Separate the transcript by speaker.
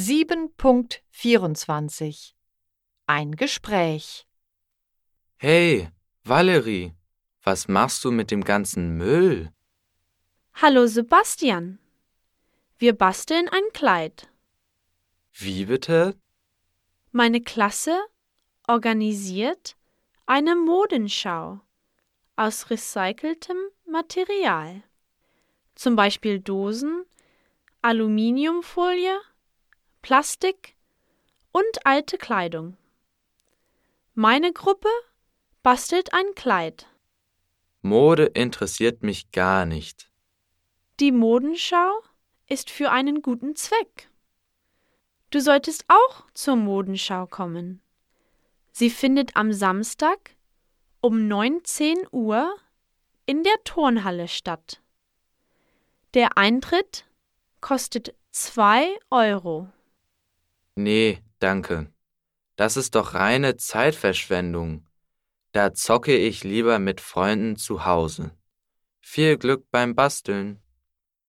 Speaker 1: 7.24 Ein Gespräch
Speaker 2: Hey, Valerie, was machst du mit dem ganzen Müll?
Speaker 3: Hallo Sebastian. Wir basteln ein Kleid.
Speaker 2: Wie bitte?
Speaker 3: Meine Klasse organisiert eine Modenschau aus recyceltem Material. Zum Beispiel Dosen, Aluminiumfolie, Plastik und alte Kleidung. Meine Gruppe bastelt ein Kleid.
Speaker 2: Mode interessiert mich gar nicht.
Speaker 3: Die Modenschau ist für einen guten Zweck. Du solltest auch zur Modenschau kommen. Sie findet am Samstag um 19 Uhr in der Turnhalle statt. Der Eintritt kostet 2 Euro.
Speaker 2: Nee, danke. Das ist doch reine Zeitverschwendung. Da zocke ich lieber mit Freunden zu Hause. Viel Glück beim Basteln.